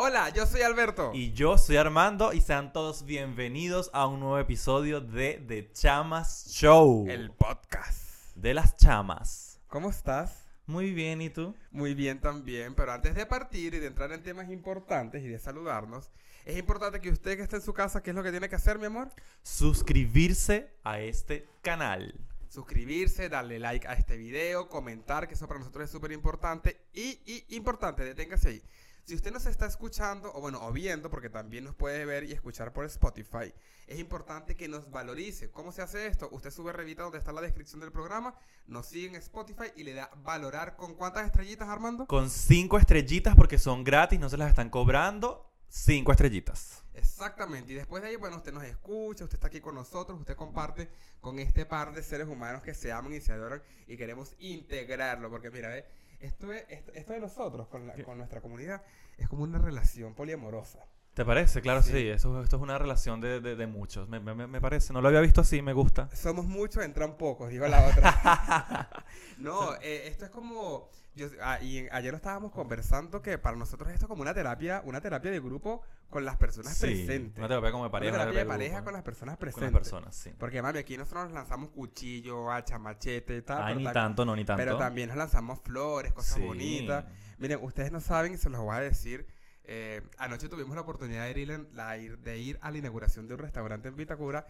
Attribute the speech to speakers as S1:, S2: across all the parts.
S1: Hola, yo soy Alberto.
S2: Y yo soy Armando y sean todos bienvenidos a un nuevo episodio de The Chamas Show.
S1: El podcast.
S2: De las chamas.
S1: ¿Cómo estás?
S2: Muy bien, ¿y tú?
S1: Muy bien también, pero antes de partir y de entrar en temas importantes y de saludarnos, es importante que usted que esté en su casa, ¿qué es lo que tiene que hacer, mi amor?
S2: Suscribirse a este canal.
S1: Suscribirse, darle like a este video, comentar, que eso para nosotros es súper importante. Y, y importante, deténgase ahí. Si usted nos está escuchando, o bueno, o viendo, porque también nos puede ver y escuchar por Spotify, es importante que nos valorice. ¿Cómo se hace esto? Usted sube revita donde está la descripción del programa, nos sigue en Spotify y le da valorar con cuántas estrellitas, Armando?
S2: Con cinco estrellitas porque son gratis, no se las están cobrando. Cinco estrellitas.
S1: Exactamente. Y después de ahí, bueno, usted nos escucha, usted está aquí con nosotros, usted comparte con este par de seres humanos que se aman y se adoran y queremos integrarlo. Porque mira, esto, es, esto, de nosotros con, con nuestra comunidad es como una relación poliamorosa.
S2: ¿Te parece? Claro, sí. Eso, esto es una relación de, de, muchos. Me, me, me, parece. No lo había visto así, me gusta.
S1: Somos muchos, entran pocos, digo la otra. no, eh, esto es como... Ah, y ayer lo estábamos conversando que para nosotros esto es como una terapia, una terapia de grupo con las personas sí, presentes.
S2: Una terapia como de pareja.
S1: Una terapia de pareja con las personas presentes.
S2: Con las personas, sí.
S1: Porque, mami, aquí nosotros nos lanzamos cuchillo, hacha, machete y tal.
S2: Ay, ni tanto, no, ni tanto.
S1: Pero también nos lanzamos flores, cosas bonitas. Miren, ustedes no saben y se los voy a decir eh, anoche tuvimos la oportunidad de ir, de ir a la inauguración de un restaurante en Vitacura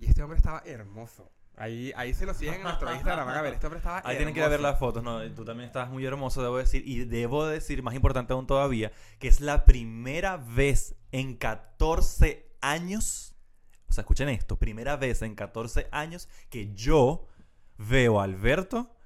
S1: y este hombre estaba hermoso. Ahí, ahí se lo siguen en nuestro Instagram. Van a ver, este hombre estaba
S2: Ahí tienen que ir a ver las fotos, ¿no? Tú también estabas muy hermoso, debo decir. Y debo decir, más importante aún todavía, que es la primera vez en 14 años. O sea, escuchen esto: primera vez en 14 años que yo veo a Alberto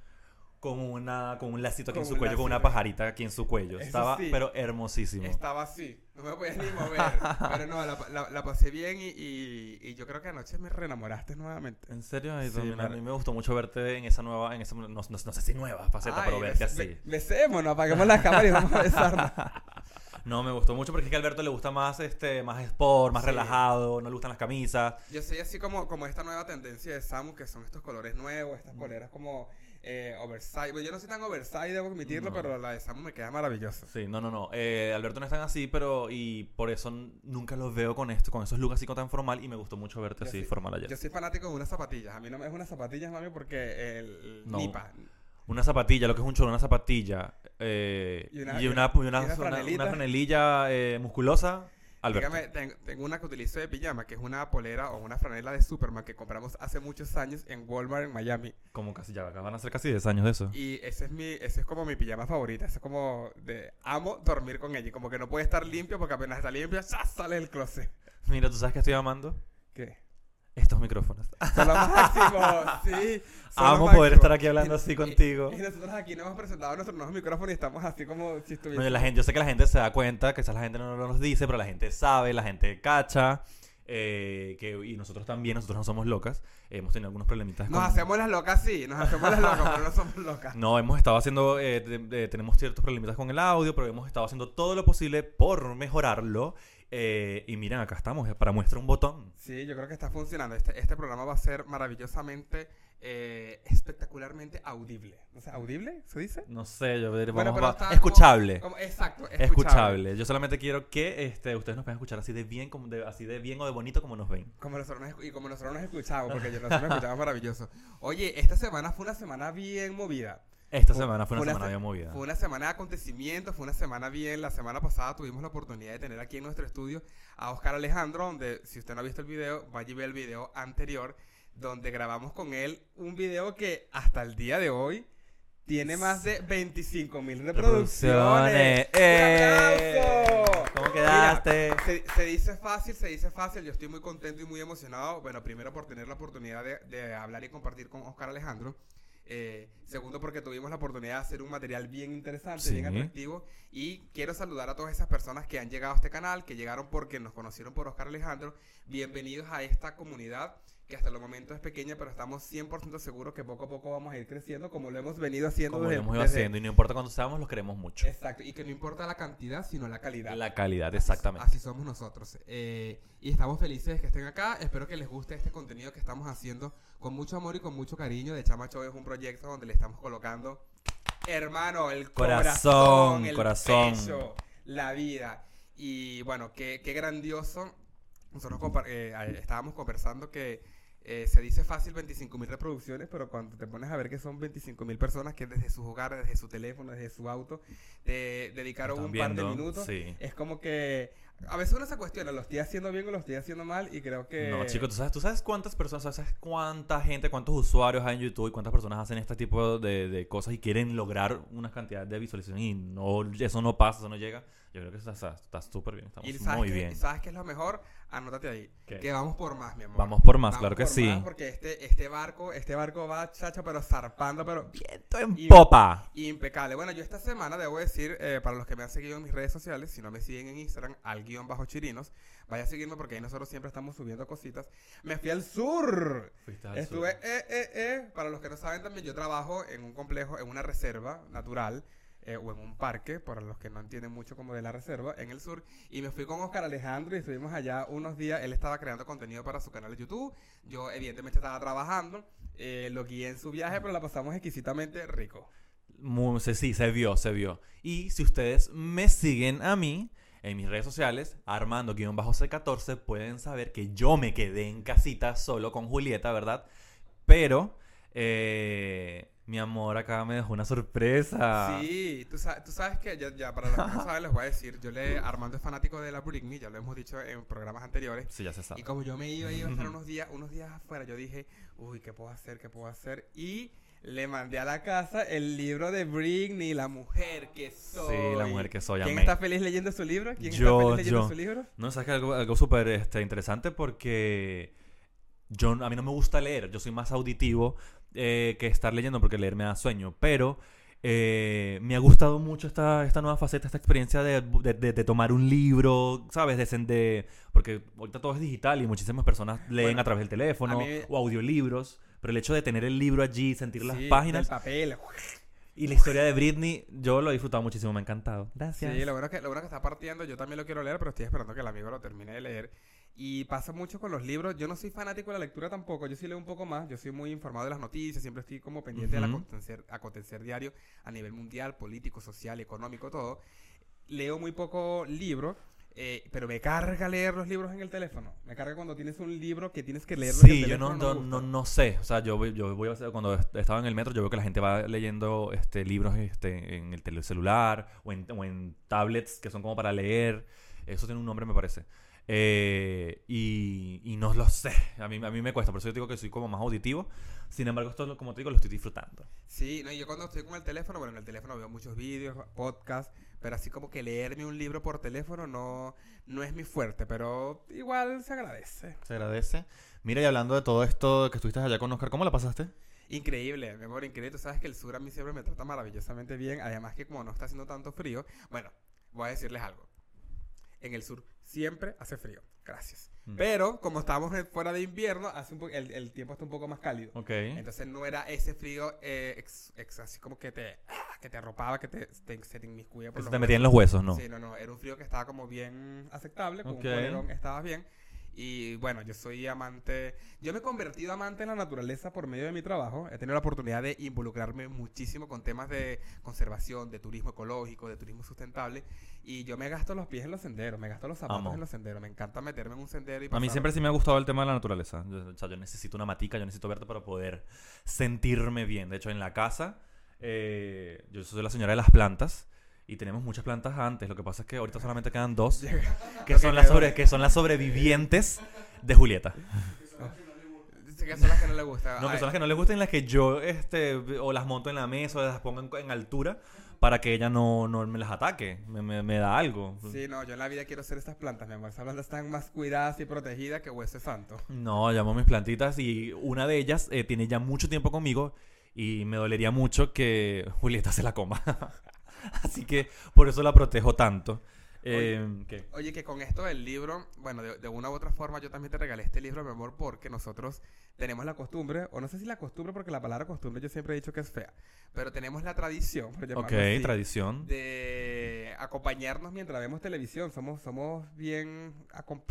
S2: con una con un lacito aquí en su cuello, con una pajarita aquí en su cuello. Estaba, pero hermosísimo.
S1: Estaba así, no me podía ni mover. pero no, la, la, pasé bien y, y, yo creo que anoche me reenamoraste nuevamente.
S2: ¿En serio? a mí me gustó mucho verte en esa nueva, en esa, no, no, no sé si nueva faceta, pero verte así.
S1: Besémonos, apaguemos las cámaras y vamos a besarnos.
S2: No, me gustó mucho porque es que a Alberto le gusta más este más sport, más relajado, no le gustan las camisas.
S1: Yo soy así como, como esta nueva tendencia de Samu, que son estos colores nuevos, estas poleras como eh, oversize. yo no soy tan oversize, debo admitirlo, pero la de Samu me queda maravillosa.
S2: Sí, no, no, no. Eh, Alberto no es tan así, pero y por eso nunca los veo con esto, con esos looks así tan formal y me gustó mucho verte así formal ayer.
S1: Yo soy fanático de unas zapatillas. A mí no me es unas zapatillas, mami, porque el, Nipa.
S2: Una zapatilla, lo que es un cholo, una zapatilla eh, y, una, y, una, franelilla eh,
S1: Dígame, tengo, una que utilizo de pijama, que es una polera o una franela de Superman que compramos hace muchos años en Walmart en Miami.
S2: Como casi ya, van a ser casi 10 años de eso.
S1: Y ese es mi, ese es como mi pijama favorita. Ese es como de amo dormir con ella. Como que no puede estar limpio porque apenas está limpio, ya sale el closet.
S2: Mira, ¿tú sabes qué estoy amando?
S1: ¿Qué?
S2: Estos micrófonos.
S1: Son los máximos, sí.
S2: Amo poder estar aquí hablando así contigo.
S1: Y, nosotros aquí nos hemos presentado nuestros nuevos micrófonos y estamos así como si estuviéramos.
S2: No, la gente, yo sé que la gente se da cuenta, quizás la gente no, nos dice, pero la gente sabe, la gente cacha. Eh, que, y nosotros también, nosotros no somos locas. hemos tenido algunos problemitas.
S1: Nos hacemos las locas, sí, nos hacemos las locas, pero no somos locas.
S2: No, hemos estado haciendo, eh, tenemos ciertos problemitas con el audio, pero hemos estado haciendo todo lo posible por mejorarlo. Eh, y miren, acá estamos, para muestra un botón.
S1: Sí, yo creo que está funcionando. Este, este programa va a ser maravillosamente, eh, espectacularmente audible. O sea, ¿audible? ¿Se dice?
S2: No sé, yo vamos escuchable.
S1: exacto,
S2: escuchable. Yo solamente quiero que este, ustedes nos puedan escuchar así de bien, como de, así de bien o de bonito como nos ven.
S1: Como nosotros y como nosotros nos escuchamos, porque nosotros nos escuchamos maravilloso. Oye, esta semana fue una semana bien movida.
S2: Esta semana fue una, semana bien movida.
S1: Fue una semana de acontecimientos, fue una semana bien. La semana pasada tuvimos la oportunidad de tener aquí en nuestro estudio a Oscar Alejandro, donde si usted no ha visto el video, vaya y ve el video anterior, donde grabamos con él un video que hasta el día de hoy tiene más de 25 mil reproducciones.
S2: ¡Eh! ¿Cómo quedaste?
S1: se, dice fácil, se dice fácil. Yo estoy muy contento y muy emocionado. Bueno, primero por tener la oportunidad de, de hablar y compartir con Oscar Alejandro. Eh, segundo, porque tuvimos la oportunidad de hacer un material bien interesante, bien atractivo. Y quiero saludar a todas esas personas que han llegado a este canal, que llegaron porque nos conocieron por Oscar Alejandro. Bienvenidos a esta comunidad que hasta el momento es pequeña, pero estamos 100% seguros que poco a poco vamos a ir creciendo como lo hemos venido haciendo.
S2: Como lo hemos ido haciendo y no importa cuándo seamos, los queremos mucho.
S1: Exacto, y que no importa la cantidad, sino la calidad.
S2: La calidad, exactamente.
S1: Así, somos nosotros. Eh, y estamos felices que estén acá. Espero que les guste este contenido que estamos haciendo con mucho amor y con mucho cariño. De Chamacho es un proyecto donde le estamos colocando, hermano, el corazón, el corazón, la vida. Y bueno, qué, qué grandioso. Nosotros eh, estábamos conversando que eh, se dice fácil 25 mil reproducciones, pero cuando te pones a ver que son 25 mil personas que desde sus hogares, desde su teléfono, desde su auto, te dedicaron un par de minutos,
S2: sí.
S1: es como que a veces uno se cuestiona, ¿lo estoy haciendo bien o lo estoy haciendo mal? Y creo que...
S2: No, chicos, ¿tú sabes, tú sabes cuántas personas, sabes cuánta gente, cuántos usuarios hay en YouTube y cuántas personas hacen este tipo de, de cosas y quieren lograr una cantidad de visualizaciones y no, eso no pasa, eso no llega? Yo creo que está está- súper bien, estamos
S1: Y
S2: muy
S1: qué,
S2: bien.
S1: y sabes qué es lo mejor, anótate ahí.
S2: ¿Qué?
S1: Que vamos por más, mi amor.
S2: Vamos por más,
S1: Vamos
S2: claro que
S1: por
S2: sí.
S1: más, porque este, este barco, este barco va, chacho, pero zarpando, pero
S2: Viento en
S1: Y-
S2: popa.
S1: impecable. Bueno, yo esta semana debo decir, eh, para los que me han seguido en mis redes sociales, si no me siguen en Instagram, al guion bajo chirinos, vaya a seguirme porque ahí nosotros siempre estamos subiendo cositas. Me fui al sur.
S2: Fuiste al
S1: Estuve,
S2: sur.
S1: eh, eh, eh, para los que no saben también, yo trabajo en un complejo, en una reserva natural. eh, o en un parque, para los que no entienden mucho como de la reserva, en el sur. Y me fui con Oscar Alejandro y estuvimos allá unos días. Él estaba creando contenido para su canal de YouTube. Yo, evidentemente, estaba trabajando. eh, lo guié en su viaje, pero la pasamos exquisitamente rico.
S2: Muy- sí, se vio, se vio. Y si ustedes me siguen a mí en mis redes sociales, Armando-C14, pueden saber que yo me quedé en casita solo con Julieta, ¿verdad? Pero, eh, mi amor acá me dejó una sorpresa.
S1: Sí, tú, sa- tú sabes que ya, ya, para los que no saben les voy a decir, yo le Armando es fanático de la Britney, ya lo hemos dicho en programas anteriores.
S2: Sí, ya se sabe.
S1: Y como yo me iba, iba a estar unos días, unos días afuera, yo dije, uy, ¿qué puedo hacer? ¿Qué puedo hacer? Y le mandé a la casa el libro de Britney, La mujer que soy.
S2: Sí, la mujer que soy,
S1: ¿Quién está feliz leyendo su libro? ¿Quién
S2: Yo,
S1: está feliz leyendo
S2: yo.
S1: su libro?
S2: No, sabes que algo, algo súper este, interesante porque yo, a mí no me gusta leer, yo soy más auditivo eh, que estar leyendo porque leer me da sueño, pero eh, me ha gustado mucho esta, esta nueva faceta, esta experiencia de, de- de- de tomar un libro, ¿sabes? De, porque ahorita todo es digital y muchísimas personas leen
S1: Bueno,
S2: a través del teléfono
S1: mí-
S2: o audiolibros, pero el hecho de tener el libro allí, sentir las páginas
S1: del papel.
S2: y la historia de Britney, yo lo he disfrutado muchísimo, me ha encantado. Gracias.
S1: Sí, lo bueno, que, lo bueno que está partiendo, yo también lo quiero leer, pero estoy esperando que el amigo lo termine de leer. Y pasa mucho con los libros. Yo no soy fanático de la lectura tampoco, yo sí leo un poco más. Yo soy muy informado de las noticias, siempre estoy como pendiente del
S2: Ujú.
S1: acontecer, acontecer diario a nivel mundial, político, social, económico, todo. Leo muy poco libro, eh, pero me carga leer los libros en el teléfono. Me carga cuando tienes un libro que tienes que el
S2: Sí, yo no, no, no, no sé. O sea, yo, voy- yo voy a hacer, cuando est- estaba en el metro, yo veo que la gente va leyendo este, libros este, en el celular o en, o en tablets que son como para leer. Eso tiene un nombre, me parece. Eh, y, y no lo sé. A mí, a mí me cuesta. Por eso yo digo que soy como más auditivo. Sin embargo, esto, como te digo, lo estoy disfrutando.
S1: Sí, no, y yo cuando estoy con el teléfono, bueno, en el teléfono veo muchos vídeos, podcasts, pero así como que leerme un libro por teléfono no, no es mi fuerte, pero igual se agradece.
S2: Se agradece. Mira, y hablando de todo esto que estuviste allá con Oscar, ¿cómo la pasaste?
S1: Increíble, mi amor, increíble. Tú sabes que el sur a mí siempre me trata maravillosamente bien, además que como no está haciendo tanto frío, bueno, voy a decirles algo. En el sur siempre hace frío, gracias.
S2: Mm.
S1: Pero como estamos en- fuera de invierno, hace un el, el tiempo está un poco más cálido.
S2: Ok.
S1: Entonces no era ese frío eh, ex- ex- así como que te, ah, que te arropaba, que te, te- se te inmiscuía por
S2: Eso
S1: los
S2: te metía en los huesos, ¿no?
S1: Sí, no, no, era un frío que estaba como bien aceptable, con
S2: Ok.
S1: un polerón estabas bien. Y bueno, yo soy amante, yo me he convertido amante en la naturaleza por medio de mi trabajo. He tenido la oportunidad de involucrarme muchísimo con temas de conservación, de turismo ecológico, de turismo sustentable. Y yo me gasto los pies en los senderos, me gasto los zapatos
S2: Amo.
S1: en los senderos. Me encanta meterme en un sendero y
S2: A mí siempre sí me ha gustado el tema de la naturaleza. Yo, o sea, yo necesito una matica, yo necesito verte para poder sentirme bien. De hecho, en la casa, eh, yo soy la señora de las plantas y tenemos muchas plantas antes. Lo que pasa es que ahorita solamente quedan dos, que son, las sobre, que son las sobrevivientes de Julieta.
S1: Que son las que no le gusta.
S2: No, que son las que no les gustan, las que yo este, o las monto en la mesa o las pongo en, en altura para que ella no, no me las ataque. Me, me- me da algo.
S1: Sí, no, yo en la vida quiero ser estas plantas, mi amor. Estas plantas están más cuidadas y protegidas que hueso santo.
S2: No, llamo a mis plantitas y una de ellas eh, tiene ya mucho tiempo conmigo y me dolería mucho que Julieta se la coma. Así que por eso la protejo tanto. Eh, ¿qué?
S1: Oye, que con esto del libro, bueno, de, de una u otra forma yo también te regalé este libro, mi amor, porque nosotros tenemos la costumbre, o no sé si la costumbre, porque la palabra costumbre yo siempre he dicho que es fea, pero tenemos la tradición, por
S2: Ok,
S1: llamarlo así,
S2: tradición.
S1: de acompañarnos mientras vemos televisión. Somos, somos bien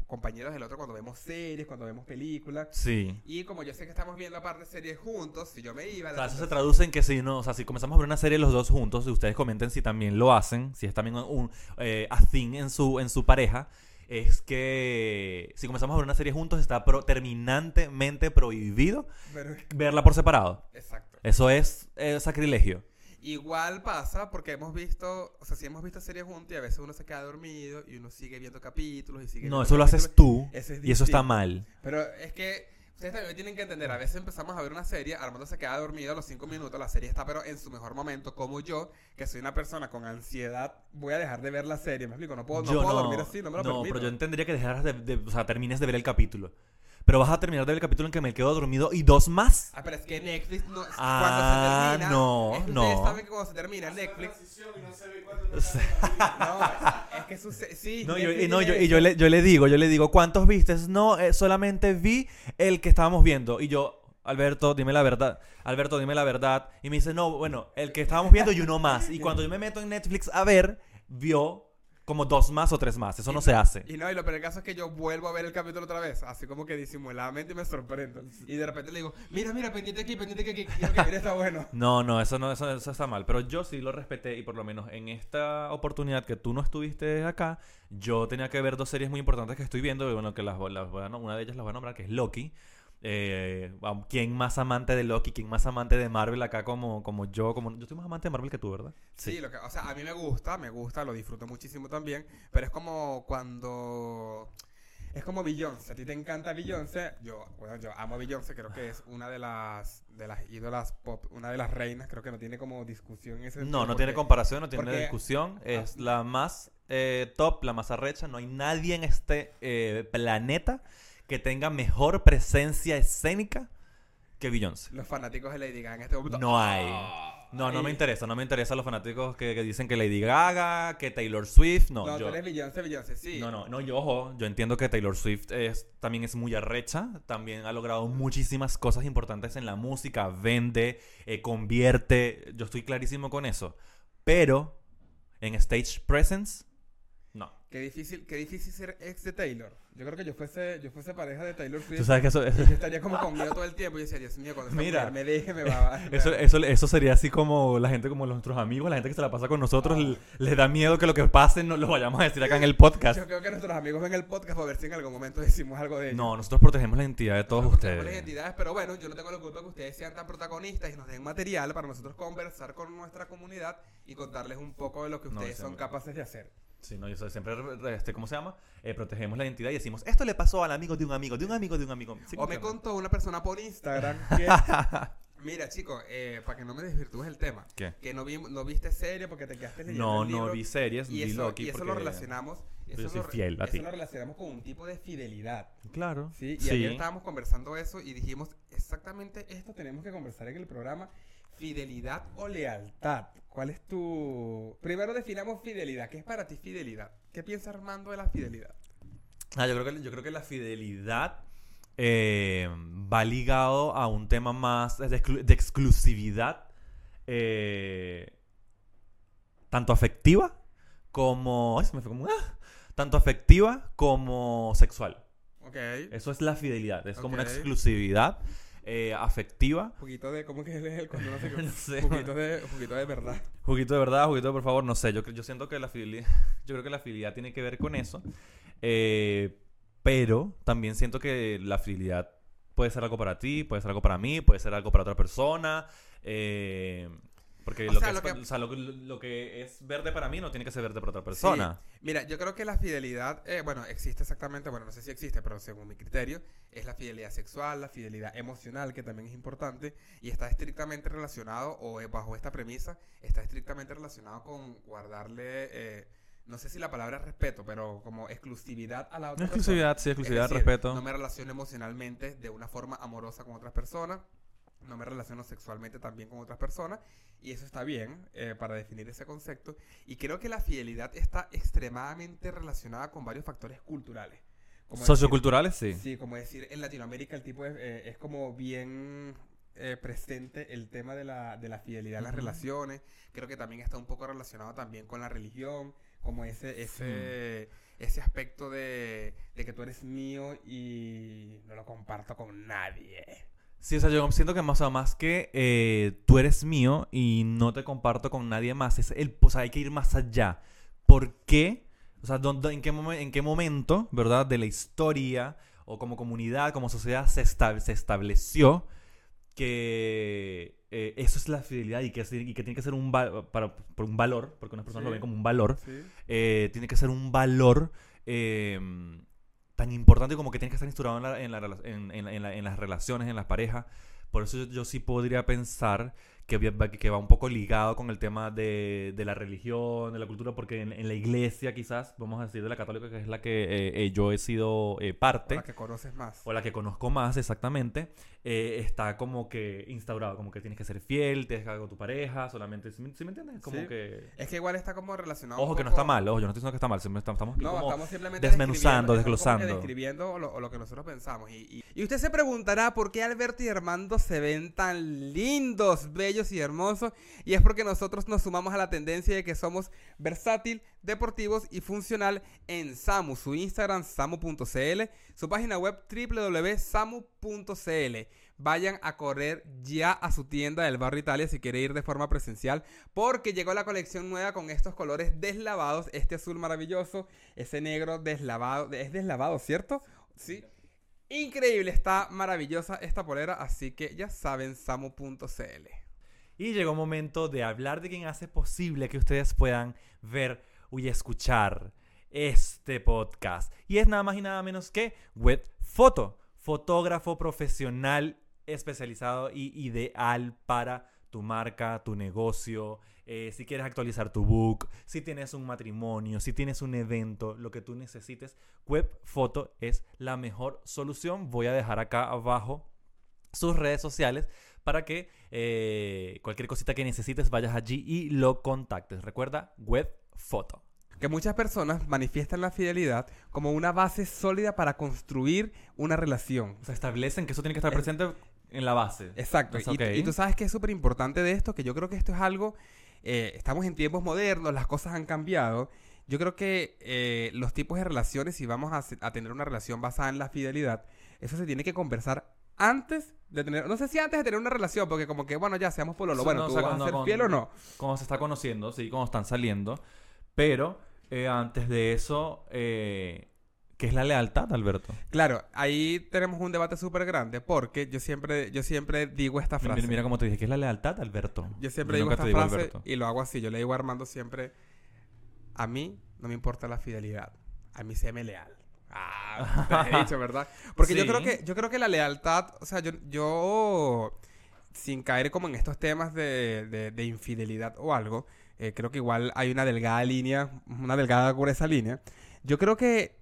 S1: compañeros del otro cuando vemos series, cuando vemos películas.
S2: Sí.
S1: Y como yo sé que estamos viendo aparte series juntos, si yo me iba...
S2: O sea, eso se traduce en que si no, o sea, si comenzamos a ver una serie los dos juntos, y ustedes comenten si también lo hacen, si es también un eh, a thing en su, en su pareja, es que si comenzamos a ver una serie juntos está pro- terminantemente prohibido
S1: Pero-
S2: verla por separado.
S1: exacto.
S2: Eso es eh, sacrilegio.
S1: Igual pasa porque hemos visto, o sea, si hemos visto series juntos y a veces uno se queda dormido y uno sigue viendo capítulos y sigue
S2: No, eso lo haces tú
S1: Eso es
S2: y eso está mal.
S1: Pero es que ustedes también tienen que entender, a veces empezamos a ver una serie, Armando se queda dormido a los 5 minutos, la serie está pero en su mejor momento, como yo, que soy una persona con ansiedad, voy a dejar de ver la serie, me explico, no puedo, no
S2: yo
S1: puedo
S2: no,
S1: dormir así, no me lo
S2: no,
S1: permito.
S2: pero yo entendería que dejaras de, de- o sea, termines de ver el capítulo. Pero vas a terminar de ver el capítulo en que me quedo dormido y dos más.
S1: Ah, pero es que Netflix no,
S2: Ah,
S1: cuando se termina,
S2: no,
S1: es
S2: no.
S1: Ustedes saben que cuando se termina Netflix,
S3: no
S1: es que sucede, sí.
S2: No, yo, y, no, yo, y yo le, yo le digo, yo le digo, ¿cuántos vistes? No, eh, solamente vi el que estábamos viendo. Y yo, Alberto, dime la verdad. Alberto, dime la verdad. Y me dice, no, bueno, el que estábamos viendo y uno más. Y cuando yo me meto en Netflix a ver, vio como dos más o tres más. Eso no se hace.
S1: Y no, y lo peor del caso es que yo vuelvo a ver el capítulo otra vez, así como que disimuladamente y me sorprendo. Y de repente le digo, mira, mira, pendiente aquí, pendiente aquí, quiero que está bueno.
S2: No, no, eso no, eso, eso está mal. Pero yo sí lo respeté y por lo menos en esta oportunidad que tú no estuviste acá, yo tenía que ver dos series muy importantes que estoy viendo. Y bueno, que las, voy- las voy a una de ellas las voy a nombrar, que es Loki. Eh, ¿Quién más amante de Loki? ¿Quién más amante de Marvel acá como, como yo? Como, yo estoy más amante de Marvel que tú, ¿verdad?
S1: Sí, lo que, o sea, a mí me gusta, me gusta, lo disfruto muchísimo también, pero es como cuando... Es como Beyoncé, a ti te encanta Beyoncé, yo, bueno, yo amo a Beyoncé, creo que es una de las, de las ídolas pop, una de las reinas, creo que no tiene como discusión en ese
S2: No,
S1: sentido,
S2: no tiene comparación, no tiene
S1: porque-
S2: discusión. Es
S1: Ah.
S2: la más eh, top, la más arrecha. No hay nadie en este eh, planeta que tenga mejor presencia escénica que Beyoncé.
S1: Los fanáticos de Lady Gaga en este momento...
S2: No hay.
S1: ¡ah!
S2: No, no me interesa, no me interesa los fanáticos que, que dicen que Lady Gaga, que Taylor Swift, no,
S1: No,
S2: yo...
S1: tú eres Beyoncé, Beyoncé, sí.
S2: No, no, no, yo, ojo, yo entiendo que Taylor Swift es, también es muy arrecha, también ha logrado muchísimas cosas importantes en la música, vende, eh, convierte, yo estoy clarísimo con eso, pero en stage presence, no.
S1: Qué difícil, qué difícil ser ex de Taylor. Yo creo que yo fuese, yo fuese pareja de Taylor Swift.
S2: Tú sabes que eso,
S1: y yo estaría como conmigo todo el tiempo y yo decía, Dios mío, cuando
S2: Mira.
S1: mujer me deje, me va a...
S2: eso, eso, eso sería así como la gente, como nuestros amigos, la gente que se la pasa con nosotros,
S1: Ah.
S2: les da miedo que lo que pase no lo vayamos a decir acá en el podcast.
S1: Yo creo que nuestros amigos ven el podcast para ver si en algún momento decimos algo de ellos.
S2: No, nosotros protegemos la identidad de todos
S1: Nosotros tenemos las
S2: ustedes.
S1: identidades, pero bueno, yo no tengo la culpa que ustedes sean tan protagonistas y nos den material para nosotros conversar con nuestra comunidad y contarles un poco de lo que
S2: No,
S1: ustedes
S2: sí,
S1: son capaces de hacer.
S2: Sí, no, yo soy siempre, este, ¿cómo se llama? Eh, protegemos la identidad y decimos, esto le pasó al amigo de un amigo, de un amigo, de un amigo. Sí,
S1: o me contó una persona por Instagram que... Mira, chicos, eh, para que no me desvirtúes el tema,
S2: ¿Qué?
S1: que no, vi, no viste serie porque te quedaste leyendo
S2: No,
S1: el
S2: no
S1: libro.
S2: vi series,
S1: Y
S2: vi
S1: eso,
S2: Loki
S1: y eso
S2: porque...
S1: lo relacionamos. Eso
S2: yo soy
S1: lo,
S2: fiel a
S1: eso
S2: ti.
S1: lo relacionamos con un tipo de fidelidad.
S2: Claro.
S1: ¿sí? Y
S2: Sí.
S1: ayer estábamos conversando eso y dijimos exactamente esto tenemos que conversar en el programa. Fidelidad o lealtad. ¿Cuál es tu...? Primero definamos fidelidad. ¿Qué es para ti fidelidad? ¿Qué piensa Armando de la fidelidad?
S2: Ah, yo creo que, yo creo que la fidelidad eh, va ligado a un tema más de, exclu- de exclusividad, eh, tanto afectiva como... ay, se me fue como... ah, tanto afectiva como sexual.
S1: Ok.
S2: Eso es la fidelidad, es como una exclusividad eh, afectiva.
S1: Un poquito de... ¿Cómo que es el cuando no sé?
S2: No sé.
S1: Un poquito de, poquito de verdad.
S2: Juguito de verdad, juguito de por favor, no sé, yo, yo siento que la fidelidad, yo creo que la fidelidad tiene que ver con eso, eh, pero también siento que la fidelidad puede ser algo para ti, puede ser algo para mí, puede ser algo para otra persona, eh, porque lo,
S1: sea,
S2: que es,
S1: que-
S2: o sea, lo lo que es verde para mí no tiene que ser verde para otra persona.
S1: Mira, yo creo que la fidelidad, eh, bueno, existe exactamente, bueno, no sé si existe, pero según mi criterio, es la fidelidad sexual, la fidelidad emocional, que también es importante, y está estrictamente relacionado, o eh, bajo esta premisa, está estrictamente relacionado con guardarle, eh, no sé si la palabra es respeto, pero como exclusividad a la otra
S2: Exclusividad, sí,
S1: persona.
S2: exclusividad,
S1: Es decir,
S2: respeto.
S1: No me relaciono emocionalmente de una forma amorosa con otras personas, no me relaciono sexualmente también con otras personas, y eso está bien eh, para definir ese concepto. Y creo que la fidelidad está extremadamente relacionada con varios factores culturales. Como decir-
S2: Socioculturales, sí.
S1: Sí, como decir, en Latinoamérica el tipo es, eh, es como bien eh, presente el tema de la, de la fidelidad en las
S2: Ujú.
S1: relaciones. Creo que también está un poco relacionado también con la religión, como ese, ese, ese aspecto de, de que tú eres mío y no lo comparto con nadie.
S2: Sí, o sea, yo siento que más o más que eh, tú eres mío y no te comparto con nadie más, es el, o sea, hay que ir más allá. ¿Por qué? O sea, ¿dónde- en, qué momen- ¿en qué momento, verdad, de la historia o como comunidad, como sociedad se, esta- se estableció que eh, eso es la fidelidad y que, y que tiene que ser un, para, por un valor, porque unas personas
S1: Sí.
S2: lo ven como un valor,
S1: ¿Sí?
S2: eh, tiene que ser un valor eh, tan importante como que tiene que estar instaurado en, la- las relaciones, en las parejas. Por eso yo, yo sí podría pensar que, va- que va un poco ligado con el tema de, de la religión, de la cultura, porque en, en la iglesia quizás, vamos a decir de la católica, que es la que eh, eh, yo he sido eh, parte,
S1: Para que conoces más.
S2: o la que conozco más exactamente, está como que instaurado, como que tienes que ser fiel, tienes que con tu pareja, solamente, ¿sí, me- sí me entiendes? Como
S1: Sí.
S2: que...
S1: Es que igual está como relacionado.
S2: Ojo que no está mal, ojo, yo no estoy diciendo que está mal, estamos,
S1: No,
S2: como
S1: estamos simplemente
S2: desmenuzando, desglosando.
S1: describiendo lo, lo que nosotros pensamos. Y, y- y usted se preguntará por qué Alberto y Armando se ven tan lindos, bellos y hermosos. Y es porque nosotros nos sumamos a la tendencia de que somos versátil, deportivos y funcional en Samu. Su Instagram, samu.cl. Su página web, www.samu.cl. Vayan a correr ya a su tienda del barrio Italia si quiere ir de forma presencial. Porque llegó la colección nueva con estos colores deslavados. Este azul maravilloso, ese negro deslavado. Es deslavado, ¿cierto? Sí. Increíble, está maravillosa esta polera. Así que ya saben, samu.cl.
S2: Y llegó el momento de hablar de quien hace posible que ustedes puedan ver y escuchar este podcast. Y es nada más y nada menos que Web Photo, fotógrafo profesional especializado y ideal para tu marca, tu negocio, eh, si quieres actualizar tu book, si tienes un matrimonio, si tienes un evento, lo que tú necesites, Web Photo es la mejor solución. Voy a dejar acá abajo sus redes sociales para que eh, cualquier cosita que necesites vayas allí y lo contactes. Recuerda, Web Photo.
S1: Que muchas personas manifiestan la fidelidad como una base sólida para construir una relación.
S2: O sea, establecen que eso tiene que estar
S1: Es-
S2: presente en la base.
S1: Exacto. Y, tú sabes que es súper importante de esto, que yo creo que esto es algo, eh, estamos en tiempos modernos, las cosas han cambiado. Yo creo que eh, los tipos de relaciones, si vamos a tener una relación basada en la fidelidad, eso se tiene que conversar antes de tener, no sé si antes de tener una relación, porque como que, bueno, ya seamos por lo
S2: Eso
S1: bueno,
S2: no,
S1: ¿tú
S2: o sea,
S1: vas a ser
S2: cuando-
S1: fiel o no?
S2: Cuando se está conociendo, sí, cuando están saliendo. Pero eh, antes de eso, eh, ¿qué es la lealtad, Alberto?
S1: Claro, ahí tenemos un debate súper grande, porque yo siempre, yo siempre digo esta frase.
S2: mira, mira cómo te dije, ¿qué es la lealtad, Alberto?
S1: Yo siempre
S2: Yo
S1: digo esta
S2: digo
S1: frase
S2: Alberto.
S1: y lo hago así. Yo le digo a Armando siempre, a mí no me importa la fidelidad, a mí séme leal. Ah, te he dicho, ¿verdad? Porque yo creo que yo creo que la lealtad, o sea, yo, yo sin caer como en estos temas de, de- de infidelidad o algo, eh, creo que igual hay una delgada línea, una delgada gruesa línea. Yo creo que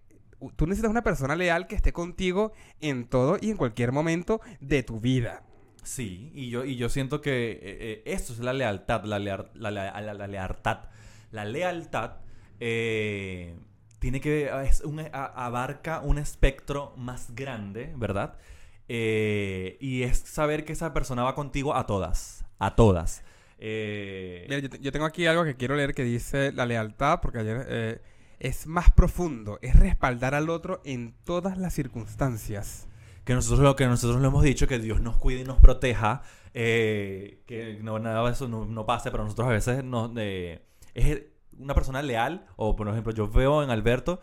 S1: tú necesitas una persona leal que esté contigo en todo y en cualquier momento de tu vida.
S2: Sí, y yo, y yo siento que eh, eh, esto es la lealtad, la, la, la- la- la lealtad. La lealtad eh, tiene que es un- a- abarca un espectro más grande, ¿verdad? Eh, y es saber que esa persona va contigo a todas, a todas. Eh,
S1: Mira, yo, yo tengo aquí algo que quiero leer que dice la lealtad, porque ayer eh, es más profundo, es respaldar al otro en todas las circunstancias.
S2: que nosotros lo que nosotros lo hemos dicho que Dios nos cuide y nos proteja eh, que no nada de eso no, no pase pero nosotros a veces nos eh, es una persona leal o por ejemplo yo veo en Alberto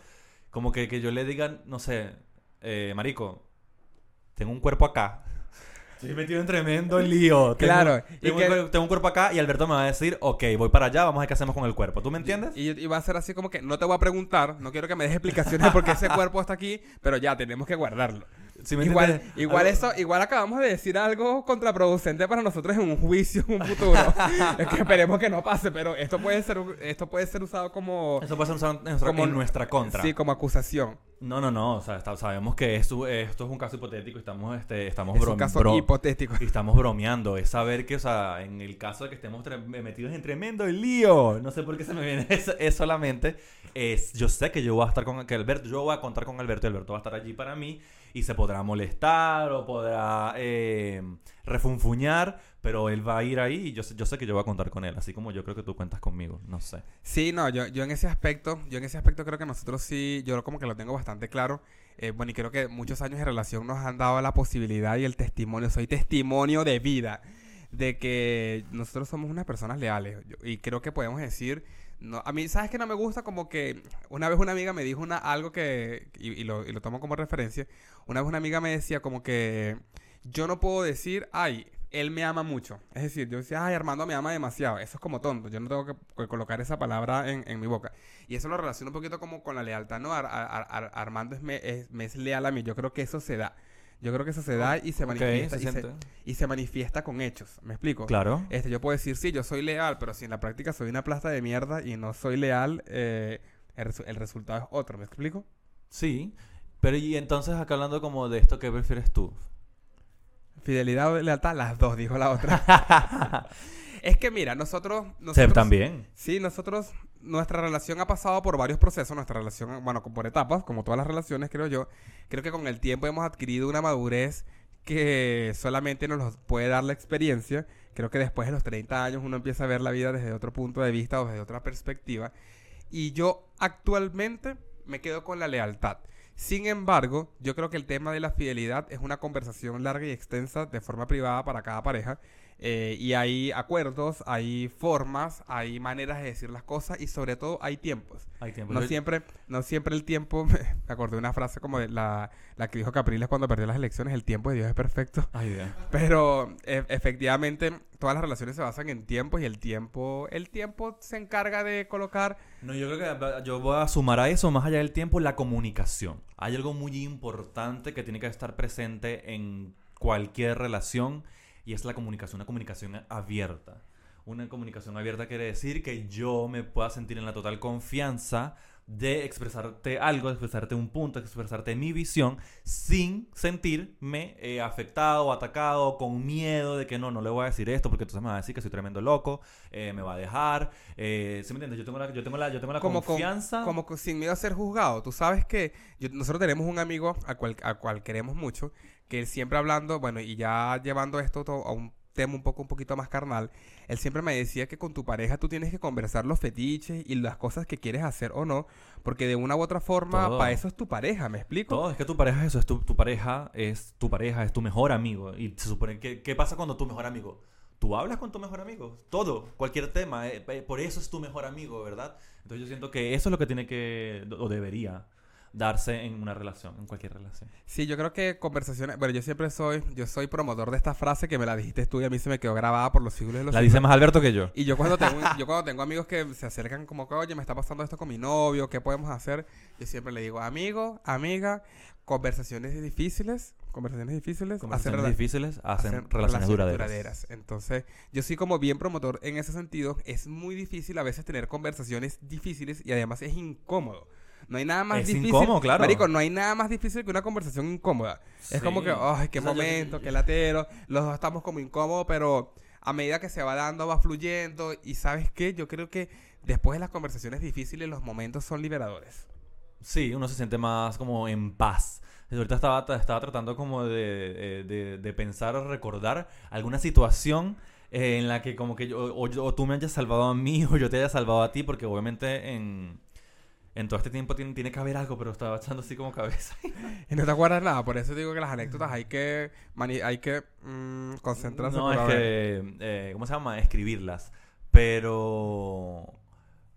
S2: como que, que yo le diga no sé eh, marico tengo un cuerpo acá Estoy metido en tremendo lío. Tengo-
S1: Claro, y
S2: Tengo,
S1: que-
S2: un tengo un cuerpo acá y Alberto me va a decir, ok, voy para allá, vamos a ver qué hacemos con el cuerpo. ¿Tú me entiendes?
S1: Y, y va a ser así como que no te voy a preguntar, no quiero que me des explicaciones de por qué ese cuerpo está aquí, pero ya tenemos que guardarlo.
S2: ¿Sí me
S1: Igual, igual
S2: Algo-
S1: eso, igual acabamos de decir algo contraproducente para nosotros en un juicio en un futuro. es que esperemos que no pase, pero esto puede ser, esto puede ser usado como,
S2: Eso puede ser usado en nuestra,
S1: como-
S2: en nuestra contra.
S1: sí, como acusación.
S2: No, no, no. O sea, está- sabemos que esto, esto es un caso hipotético y estamos, este, estamos,
S1: Es un caso
S2: bro-
S1: hipotético.
S2: y estamos bromeando. Es saber que, o sea, en el caso de que estemos metidos en tremendo lío, no sé por qué se me viene eso, es solamente, es, yo sé que yo voy a estar con que Alberto, yo voy a contar con Alberto y Alberto va a estar allí para mí y se podrá molestar o podrá eh, refunfuñar, pero él va a ir ahí y yo yo sé que yo voy a contar con él, así como yo creo que tú cuentas conmigo, no sé.
S1: Sí, no, yo, yo en ese aspecto, yo en ese aspecto creo que nosotros sí, yo como que lo tengo bastante claro. Eh, bueno, y creo que muchos años de relación nos han dado la posibilidad y el testimonio, soy testimonio de vida, de que nosotros somos unas personas leales. Y creo que podemos decir, no, a mí, ¿sabes que no me gusta? Como que una vez una amiga me dijo una, algo que, y, y lo, y lo tomo como referencia, una vez una amiga me decía como que yo no puedo decir, ay, él me ama mucho. Es decir, yo decía, ay, Armando me ama demasiado. Eso es como tonto. Yo no tengo que, colocar esa palabra en, en mi boca. Y eso lo relaciono un poquito como con la lealtad, ¿no? Ar- ar- ar- Armando es me, es- me es leal a mí. Yo creo que eso se da. Yo creo que eso se da y se manifiesta.
S2: se
S1: y, se,
S2: siente.
S1: y se manifiesta con hechos. ¿Me explico?
S2: Claro.
S1: Este, yo puedo decir, sí, yo soy leal, pero si en la práctica soy una plasta de mierda y no soy leal, eh, el, resu- el resultado es otro. ¿Me explico?
S2: Sí, pero y entonces acá hablando como de esto, ¿qué prefieres tú?
S1: Fidelidad o lealtad, las dos, dijo la otra. es que mira, nosotros... nosotros
S2: Seb también.
S1: Sí, nosotros, nuestra relación ha pasado por varios procesos, nuestra relación, bueno, por etapas, como todas las relaciones, creo yo. Creo que con el tiempo hemos adquirido una madurez que solamente nos puede dar la experiencia. Creo que después de los 30 años uno empieza a ver la vida desde otro punto de vista o desde otra perspectiva. Y yo actualmente me quedo con la lealtad. Sin embargo, yo creo que el tema de la fidelidad es una conversación larga y extensa de forma privada para cada pareja. Eh, y hay acuerdos, hay formas, hay maneras de decir las cosas y sobre todo hay tiempos.
S2: Hay tiempo.
S1: No
S2: Yo-
S1: siempre, no siempre el tiempo, me acordé de una frase como de la, la que dijo Capriles cuando perdió las elecciones, el tiempo de Dios es perfecto.
S2: Ay, Dios.
S1: Pero e- efectivamente todas las relaciones se basan en tiempos y el tiempo, el tiempo se encarga de colocar
S2: No, yo creo que yo voy a sumar a eso, más allá del tiempo, la comunicación. Hay algo muy importante que tiene que estar presente en cualquier relación y es la comunicación, una comunicación abierta. Una comunicación abierta quiere decir que yo me pueda sentir en la total confianza de expresarte algo, de expresarte un punto, de expresarte mi visión, sin sentirme eh, afectado atacado, con miedo de que no, no le voy a decir esto porque entonces me va a decir que soy tremendo loco, eh, me va a dejar. Eh, ¿Sí me entiendes? Yo tengo la, yo tengo la, yo tengo la
S1: como con-
S2: confianza.
S1: como sin miedo a ser juzgado. Tú sabes que yo- nosotros tenemos un amigo al cual, al cual queremos mucho, que él siempre hablando, bueno, y ya llevando esto to- a un tema un poco un poquito más carnal, él siempre me decía que con tu pareja tú tienes que conversar los fetiches y las cosas que quieres hacer o no, porque de una u otra forma
S2: Todo.
S1: para eso es tu pareja, ¿me explico?
S2: Todo, es que tu pareja es eso, es tu, tu pareja, es tu pareja, es tu mejor amigo. Y se supone que, ¿qué pasa cuando tu mejor amigo? Tú hablas con tu mejor amigo, todo, cualquier tema, eh, eh, por eso es tu mejor amigo, ¿verdad? Entonces yo siento que eso es lo que tiene que, o debería, darse en una relación, en cualquier relación.
S1: Sí, yo creo que conversaciones, bueno, yo siempre soy, yo soy promotor de esta frase que me la dijiste tú y a mí se me quedó grabada por los siglos de los
S2: La
S1: siglos.
S2: dice más Alberto que yo.
S1: Y yo cuando tengo, yo cuando tengo amigos que se acercan como que, oye, me está pasando esto con mi novio, ¿qué podemos hacer? Yo siempre le digo, amigo, amiga, conversaciones difíciles, conversaciones difíciles,
S2: Conversaciones
S1: rela-
S2: difíciles hacen,
S1: hacen
S2: relaciones, duraderas.
S1: Entonces, yo soy como bien promotor en ese sentido. Es muy difícil a veces tener conversaciones difíciles y además es incómodo. No hay nada más
S2: Es
S1: difícil.
S2: incómodo, claro.
S1: Marico, no hay nada más difícil que una conversación incómoda. Es como que, ay, qué
S2: O sea, yo-
S1: momento, qué latero. Los dos estamos como incómodos, pero a medida que se va dando, va fluyendo. Y ¿sabes qué? Yo creo que después de las conversaciones difíciles, los momentos son liberadores.
S2: Sí, uno se siente más como en paz. Ahorita estaba, estaba tratando como de, eh, de, de pensar o recordar alguna situación eh, en la que como que yo, o, o tú me hayas salvado a mí o yo te haya salvado a ti, porque obviamente en, en todo este tiempo tiene, tiene que haber algo, pero estaba echando así como cabeza.
S1: Y no te acuerdas nada. Por eso digo que las anécdotas hay que, mani- hay que mm, concentrarse.
S2: no, es que, eh, ¿cómo se llama? Escribirlas. Pero,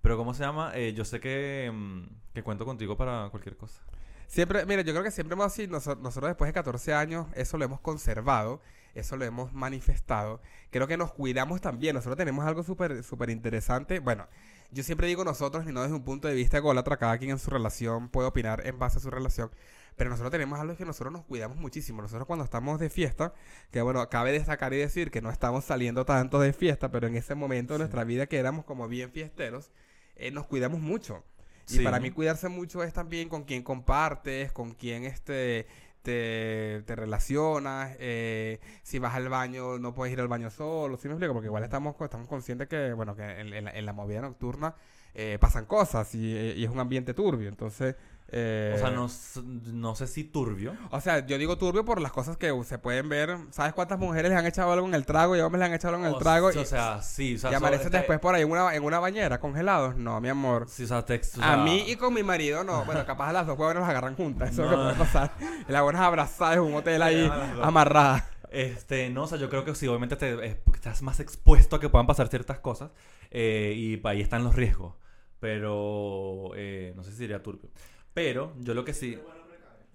S2: pero ¿cómo se llama? Eh, yo sé que, mm, que cuento contigo para cualquier cosa.
S1: Siempre, mira, yo creo que siempre hemos así, noso- nosotros después de 14 años, eso lo hemos conservado, eso lo hemos manifestado. Creo que nos cuidamos también, nosotros tenemos algo súper súper interesante. Bueno, yo siempre digo nosotros, y no desde un punto de vista ególatra, cada quien en su relación puede opinar en base a su relación, pero nosotros tenemos algo que nosotros nos cuidamos muchísimo. Nosotros cuando estamos de fiesta, que bueno, cabe destacar y decir que no estamos saliendo tanto de fiesta, pero en ese momento de nuestra vida que éramos como bien fiesteros, eh, nos cuidamos mucho. Y
S2: Sí.
S1: para mí cuidarse mucho es también con quien compartes, con quien este te, te relacionas, eh, si vas al baño no puedes ir al baño solo, ¿sí me explico? Porque igual estamos, estamos conscientes que, bueno, que en, en la, en la movida nocturna eh, pasan cosas eh, y es un ambiente turbio, entonces Eh,
S2: O sea, no, s- no sé si turbio.
S1: O sea, yo digo turbio por las cosas que se pueden ver. ¿Sabes cuántas mujeres les han echado algo en el trago y hombres le han echado algo en el
S2: O
S1: trago?
S2: s-
S1: y,
S2: O sea, sí. O sea,
S1: y amanecen
S2: este-
S1: después por ahí en una, en una bañera congelados. No, mi amor.
S2: Sí, o sea, te- o
S1: A mí y con mi marido no. Bueno, capaz a las dos huevonas las agarran juntas. Eso es lo
S2: No.
S1: que puede pasar. Y las buenas abrazadas en un hotel ahí amarradas.
S2: Este, no, o sea, yo creo que sí, obviamente te, porque estás más expuesto a que puedan pasar ciertas cosas eh, y ahí están los riesgos. Pero, eh, no sé si sería turbio. Pero, yo lo que sí...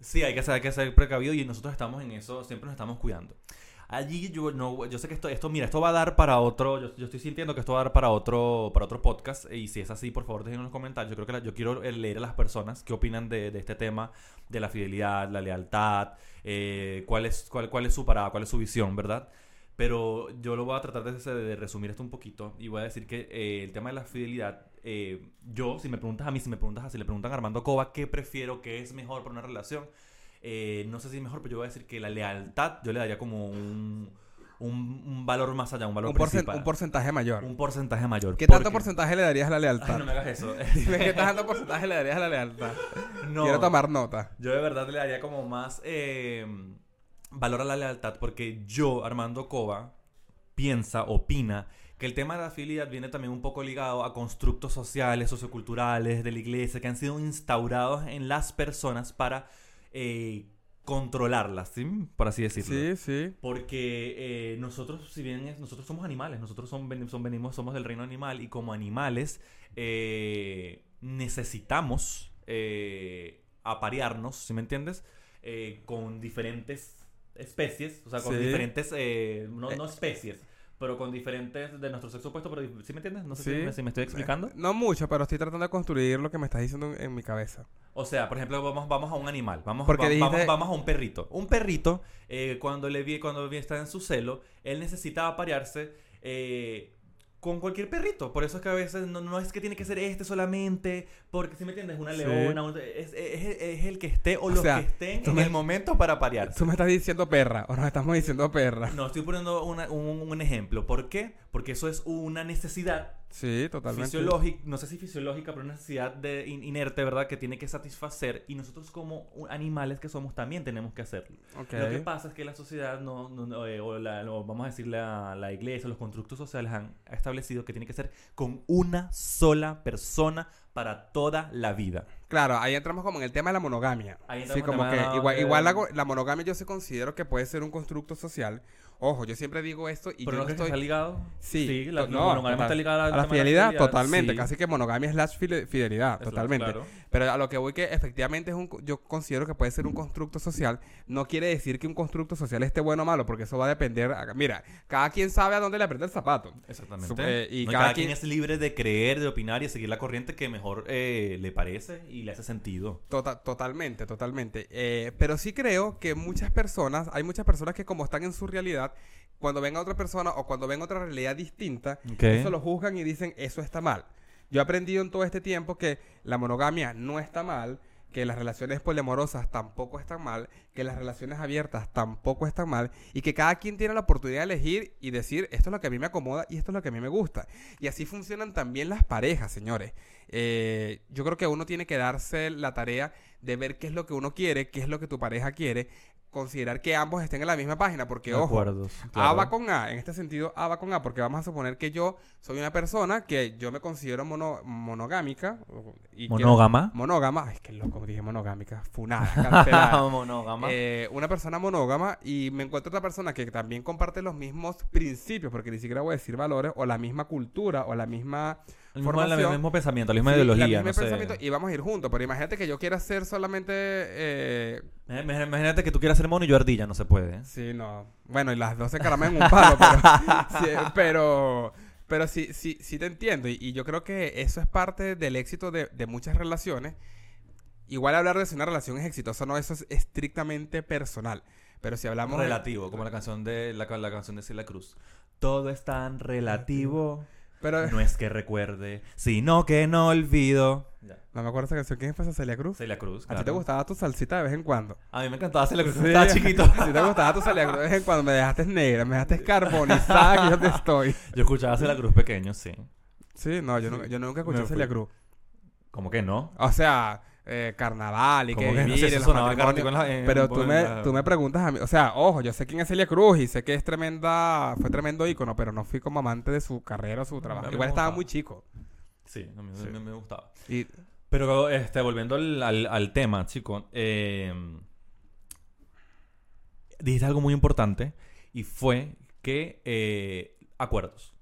S2: Sí, hay que ser, hay que ser precavido y nosotros estamos en eso, siempre nos estamos cuidando. Allí yo no, yo sé que esto, esto, mira, esto va a dar para otro, yo, yo estoy sintiendo que esto va a dar para otro, para otro podcast y si es así, por favor, dejen en los comentarios. Yo creo que la- yo quiero eh, leer a las personas qué opinan de, de este tema, de la fidelidad, la lealtad, eh, cuál es, cuál, cuál es su parada, cuál es su visión, ¿verdad? Pero yo lo voy a tratar de, de resumir esto un poquito y voy a decir que eh, el tema de la fidelidad, eh, yo, si me preguntas a mí, si me preguntas a, si le preguntan a Armando Cova, ¿qué prefiero, qué es mejor para una relación? Eh, no sé si es mejor, pero yo voy a decir que la lealtad yo le daría como un, un, un valor más allá, un valor
S1: Un, porcen-
S2: principal.
S1: un porcentaje mayor.
S2: Un porcentaje mayor.
S1: ¿Qué tanto
S2: porque-
S1: porcentaje le darías a la
S2: Ay,
S1: lealtad?
S2: no me hagas eso.
S1: Qué tanto porcentaje le darías a la lealtad.
S2: No.
S1: Quiero tomar nota.
S2: Yo de verdad le daría como más eh, valor a la lealtad porque yo, Armando Cova, piensa, opina que el tema de la fidelidad viene también un poco ligado a constructos sociales, socioculturales de la iglesia que han sido instaurados en las personas para eh, controlarlas, ¿sí? Por así decirlo.
S1: Sí, sí.
S2: Porque eh, nosotros, si bien es- nosotros somos animales, nosotros son, ven- son- venimos, somos del reino animal y como animales eh, necesitamos aparearnos, ¿sí me entiendes? Con diferentes especies, o sea, con
S1: Sí.
S2: diferentes, eh, no,
S1: Eh,
S2: no especies, pero con diferentes de nuestro sexo opuesto, pero ¿sí me entiendes? No sé
S1: Sí.
S2: si, me, si me estoy explicando.
S1: Eh, No mucho, pero estoy tratando de construir lo que me estás diciendo en, en mi cabeza.
S2: O sea, por ejemplo, vamos, vamos a un animal, vamos,
S1: Porque
S2: va-
S1: dijiste-
S2: vamos, vamos a un perrito. Un perrito, eh, cuando le vi, cuando vi está en su celo, él necesita aparearse eh, con cualquier perrito. Por eso es que a veces no, no es que tiene que ser este solamente, porque si me entiendes, una
S1: Sí.
S2: leona, un- es, es- es el que esté o, los
S1: sea,
S2: que estén
S1: tú
S2: en
S1: me-
S2: el momento para aparearse.
S1: Tú me estás diciendo perra, o nos estamos diciendo perra.
S2: No, estoy poniendo una- un, un ejemplo. ¿Por qué? Porque eso es una necesidad
S1: Sí, totalmente.
S2: fisiológica, no sé si fisiológica, pero una necesidad de in- inerte, ¿verdad? Que tiene que satisfacer y nosotros como animales que somos también tenemos que hacerlo. Lo que pasa es que la sociedad, no, no- no, eh, o, la, vamos a decir la, la iglesia, los constructos sociales han establecido que tiene que ser con una sola persona para toda la vida.
S1: Claro, ahí entramos como en el tema de la monogamia.
S2: Ahí
S1: sí, como que igual, igual la, la monogamia yo se considero que puede ser un constructo social. Ojo, yo siempre digo esto y
S2: ¿Pero
S1: yo
S2: no
S1: estoy...
S2: está ligado?
S1: Sí,
S2: la,
S1: to-
S2: la
S1: no,
S2: monogamia
S1: total.
S2: está ligada
S1: A la
S2: de
S1: fidelidad, totalmente.
S2: sí.
S1: Casi que monogamia slash fide- fidelidad,
S2: Eso,
S1: totalmente.
S2: claro.
S1: Pero a lo que voy que efectivamente es un, yo considero que puede ser un constructo social. No quiere decir que un constructo social esté bueno o malo, porque eso va a depender. a- mira, cada quien sabe a dónde le aprieta el zapato.
S2: Exactamente.
S1: Sup- eh, y
S2: No,
S1: cada
S2: cada, quien...
S1: quien-
S2: es libre de creer, de opinar y de seguir la corriente que mejor eh, le parece y le hace sentido.
S1: Tota- totalmente, totalmente. Eh, pero sí creo que muchas personas, hay muchas personas que como están en su realidad, cuando ven a otra persona o cuando ven otra realidad distinta,
S2: Ok.
S1: eso lo juzgan y dicen, eso está mal. Yo he aprendido en todo este tiempo que la monogamia no está mal, que las relaciones poliamorosas tampoco están mal, que las relaciones abiertas tampoco están mal, y que cada quien tiene la oportunidad de elegir y decir, esto es lo que a mí me acomoda y esto es lo que a mí me gusta. Y así funcionan también las parejas, señores. Eh, yo creo que uno tiene que darse la tarea de ver qué es lo que uno quiere, qué es lo que tu pareja quiere, considerar que ambos estén en la misma página, porque
S2: De
S1: ojo,
S2: acuerdo,
S1: A va con A, en este sentido A va con A, porque vamos a suponer que yo soy una persona que yo me considero mono- monogámica. Y
S2: Monógama.
S1: monógama, ay, qué loco, dije monogámica, funada, cancelada.
S2: Monógama.
S1: Eh, una persona monógama y me encuentro otra persona que también comparte los mismos principios, porque ni siquiera voy a decir valores, o la misma cultura, o la misma
S2: el, mismo,
S1: formación.
S2: el mismo pensamiento, la misma
S1: Sí,
S2: ideología. no sé.
S1: pensamiento, y vamos a ir juntos. Pero imagínate que yo quiera ser solamente. eh,
S2: Imag- imag- Imagínate que tú quieras ser mono y yo ardilla, no se puede. ¿eh?
S1: sí, no. Bueno, y las dos se caraman en un palo, pero. sí, pero. Pero sí, sí, sí te entiendo. Y, y yo creo que eso es parte del éxito de, de muchas relaciones. Igual hablar de si una relación es exitosa no, eso es estrictamente personal. Pero si hablamos. de-
S2: relativo, como la canción de la, la canción de Celia Cruz. Todo es tan relativo.
S1: Pero.
S2: No es que recuerde, sino que no olvido. Ya.
S1: No me acuerdo esa canción. ¿Quién fue esa Celia Cruz?
S2: Celia Cruz.
S1: ¿A ti te gustaba tu salsita de vez en cuando?
S2: A mí me encantaba Celia Cruz.
S1: Sí,
S2: Estaba chiquito.
S1: A ti te gustaba tu Celia Cruz de vez en cuando. Me dejaste negra, me dejaste carbonizada que yo te estoy.
S2: Yo escuchaba Celia Cruz pequeño, sí.
S1: Sí, no, yo, nunca- yo nunca escuché Celia. Cruz.
S2: ¿Cómo que no?
S1: O sea, eh, carnaval y que
S2: no
S1: vivir
S2: sé,
S1: en
S2: eso
S1: los
S2: sonaba
S1: matrimonios.
S2: cártico en la- en-
S1: Pero tú me,
S2: la-
S1: tú me preguntas a mí, o sea, ojo, yo sé quién es Celia Cruz y sé que es tremenda, fue tremendo ícono, pero no fui como amante de su carrera o su trabajo.
S2: me
S1: Igual estaba
S2: gustaba.
S1: muy chico.
S2: Sí, a mí
S1: Sí.
S2: me, me gustaba.
S1: Y
S2: Pero este, volviendo al, al- al tema, chico, eh, dijiste algo muy importante y fue que eh, acuerdos.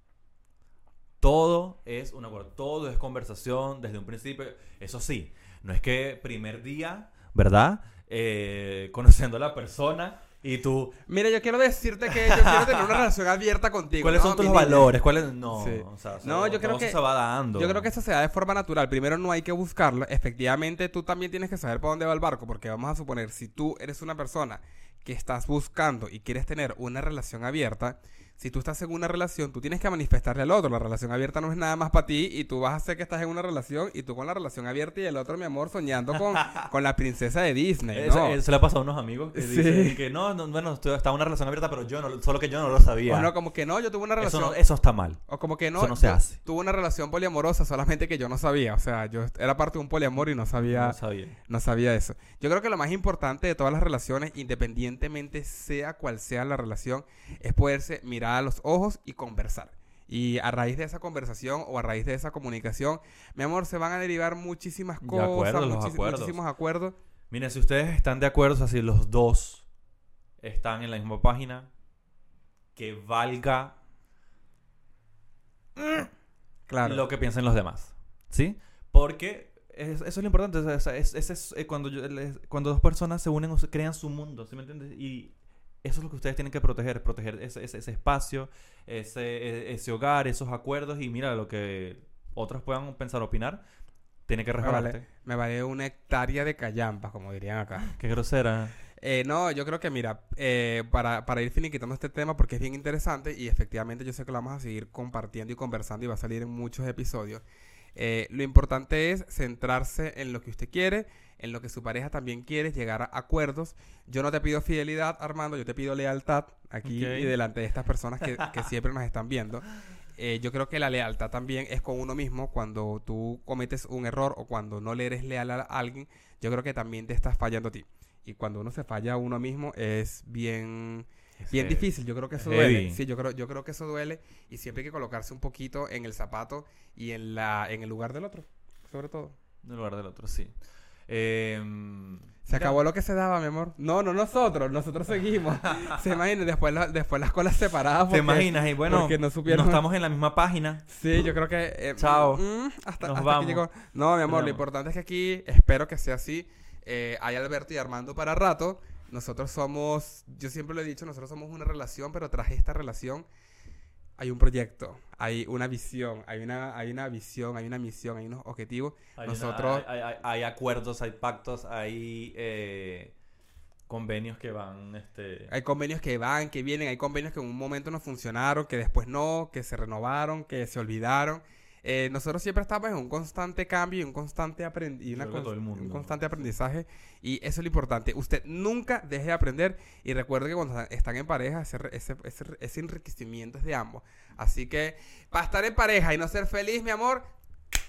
S2: Todo es un acuerdo, todo es conversación desde un principio. Eso sí, no es que primer día, ¿verdad? Eh, conociendo a la persona y tú,
S1: mira, yo quiero decirte que yo quiero tener una relación abierta contigo.
S2: ¿cuáles
S1: ¿no,
S2: son tus
S1: mi
S2: valores? ¿Cuáles? No,
S1: Sí.
S2: o sea,
S1: No, yo creo que-
S2: se va dando.
S1: Yo creo que eso se da de forma natural. Primero no hay que buscarlo. Efectivamente, tú también tienes que saber para dónde va el barco, porque vamos a suponer, si tú eres una persona que estás buscando y quieres tener una relación abierta, si tú estás en una relación, tú tienes que manifestarle al otro. La relación abierta no es nada más para ti y tú vas a hacer que estás en una relación y tú con la relación abierta y el otro, mi amor, soñando con, con la princesa de Disney.
S2: Eso,
S1: ¿no?
S2: eso le ha pasado a unos amigos que
S1: Sí.
S2: dicen que no, no, bueno, estoy- está una relación abierta, pero yo no, solo que yo no lo sabía.
S1: O no, como que no, yo tuve una
S2: eso,
S1: relación.
S2: no- eso está mal.
S1: O como que no,
S2: Eso no se hace.
S1: tuve una relación poliamorosa solamente que yo no sabía. O sea, yo era parte de un poliamor y no sabía,
S2: No sabía.
S1: no sabía eso. Yo creo que lo más importante de todas las relaciones, independientemente sea cual sea la relación, es poderse mirar a los ojos y conversar. Y a raíz de esa conversación o a raíz de esa comunicación, mi amor, se van a derivar muchísimas cosas, muchis-
S2: acuerdos.
S1: muchísimos acuerdos.
S2: Miren, si ustedes están de acuerdo, o sea, si los dos están en la misma página, que valga
S1: Claro.
S2: lo que piensen los demás. ¿Sí? Porque es- eso es lo importante. o sea, es, eh, cuando, yo- les- cuando dos personas se unen crean su mundo, ¿sí me entiendes? Y eso es lo que ustedes tienen que proteger, proteger ese, ese- ese espacio, ese, e- ese hogar, esos acuerdos y mira lo que otros puedan pensar, opinar, tiene que
S1: me
S2: resbalarte.
S1: vale, me vale una hectárea de callampas, como dirían acá.
S2: Qué grosera.
S1: Eh, no, yo creo que mira, eh, para, para ir finiquitando este tema, porque es bien interesante y efectivamente yo sé que lo vamos a seguir compartiendo y conversando y va a salir en muchos episodios. Eh, lo importante es centrarse en lo que usted quiere, en lo que su pareja también quiere, llegar a acuerdos. Yo no te pido fidelidad, Armando, yo te pido lealtad aquí y delante de estas personas que, que siempre nos están viendo. Eh, yo creo que la lealtad también es con uno mismo cuando tú cometes un error o cuando no le eres leal a alguien, yo creo que también te estás fallando a ti. Y cuando uno se falla a uno mismo es bien, bien
S2: Sí.
S1: difícil. Yo creo que eso
S2: Heavy.
S1: duele. Sí, yo creo, yo creo que eso duele y siempre hay que colocarse un poquito en el zapato y en la en el lugar del otro, sobre todo.
S2: En lugar del otro, sí. Em,
S1: Se acabó lo que se daba, mi amor. No, no nosotros, nosotros seguimos. se imaginen, después, la- después las colas separadas.
S2: ¿Te
S1: porque-
S2: imaginas? Y bueno,
S1: no
S2: no,
S1: supieron-
S2: estamos en la misma página.
S1: Sí, yo creo que... eh,
S2: Chao.
S1: mm, hasta,
S2: Nos
S1: hasta
S2: vamos.
S1: aquí llegó. No, mi amor, lo importante es que aquí, espero que sea así, eh, hay Alberto y Armando para rato. Nosotros somos, yo siempre lo he dicho, nosotros somos una relación, pero tras esta relación hay un proyecto, hay una visión, hay una, hay una visión, hay una misión, hay unos objetivos.
S2: Hay,
S1: Nosotros-
S2: una- hay, hay- hay acuerdos, hay pactos, hay eh, convenios que van. Este,
S1: Hay convenios que van, que vienen, hay convenios que en un momento no funcionaron, que después no, que se renovaron, que se olvidaron. Eh, nosotros siempre estamos en un constante cambio y un constante aprendi- y una un constante aprendizaje y eso es lo importante. Usted nunca deje de aprender y recuerde que cuando están en pareja ese, ese, ese, ese enriquecimiento es de ambos. Así que para estar en pareja y no ser feliz, mi amor,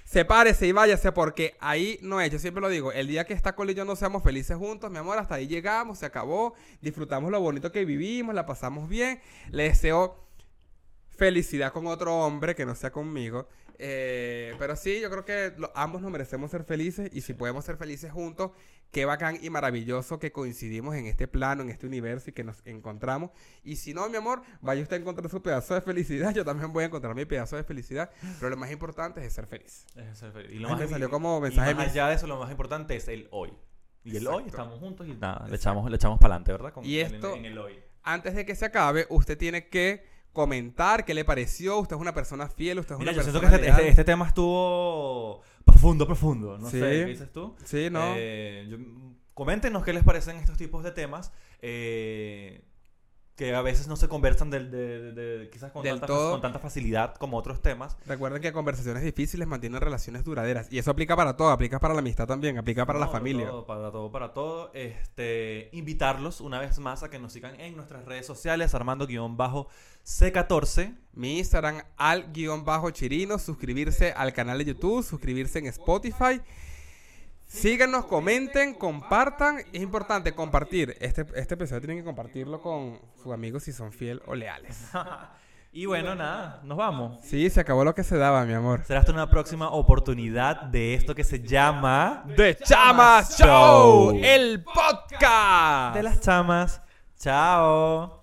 S1: sepárese y váyase porque ahí no es. Yo siempre lo digo, el día que esta Cole y yo no seamos felices juntos, mi amor, hasta ahí llegamos, se acabó, disfrutamos lo bonito que vivimos, la pasamos bien. Le deseo felicidad con otro hombre que no sea conmigo. Eh, pero sí, yo creo que lo- ambos nos merecemos ser felices y si podemos ser felices juntos, qué bacán y maravilloso que coincidimos en este plano, en este universo y que nos encontramos. Y si no, mi amor, vaya usted a encontrar su pedazo de felicidad, yo también voy a encontrar mi pedazo de felicidad, pero lo más importante es ser feliz.
S2: es ser feliz. Y
S1: Ay, me salió
S2: y-
S1: como
S2: y
S1: mensaje
S2: más allá de eso, lo más importante es el hoy. Y el hoy estamos juntos y nada, le echamos, le echamos para adelante, ¿verdad? Con-
S1: Y
S2: en
S1: esto-
S2: en el hoy.
S1: Antes de que se acabe, usted tiene que comentar qué le pareció, usted es una persona fiel, usted es
S2: Mira,
S1: una
S2: yo siento
S1: persona
S2: que este, este- este tema estuvo profundo, profundo. No
S1: Sí.
S2: sé, ¿qué dices tú?
S1: Sí, ¿no?
S2: Eh, yo- coméntenos qué les parecen estos tipos de temas eh, que a veces no se conversan del- de, de- de- quizás con
S1: Del
S2: tanta,
S1: todo.
S2: con tanta facilidad como otros temas.
S1: Recuerden que conversaciones difíciles mantienen relaciones duraderas. Y eso aplica para todo, aplica para la amistad también, aplica para la familia.
S2: todo, para todo, para todo. Este, invitarlos una vez más a que nos sigan en nuestras redes sociales, Armando-C14.
S1: Mi Instagram al guion bajo chirino, suscribirse al canal de YouTube, suscribirse en Spotify. Síganos, comenten, compartan. Es importante compartir. Este, este episodio tienen que compartirlo con sus amigos si son fiel o leales.
S2: Y bueno, nada, nos vamos.
S1: Sí, se acabó lo que se daba, mi amor.
S2: Será hasta una próxima oportunidad de esto que se llama
S1: The Chamas Show, el podcast.
S2: De las chamas. Chao.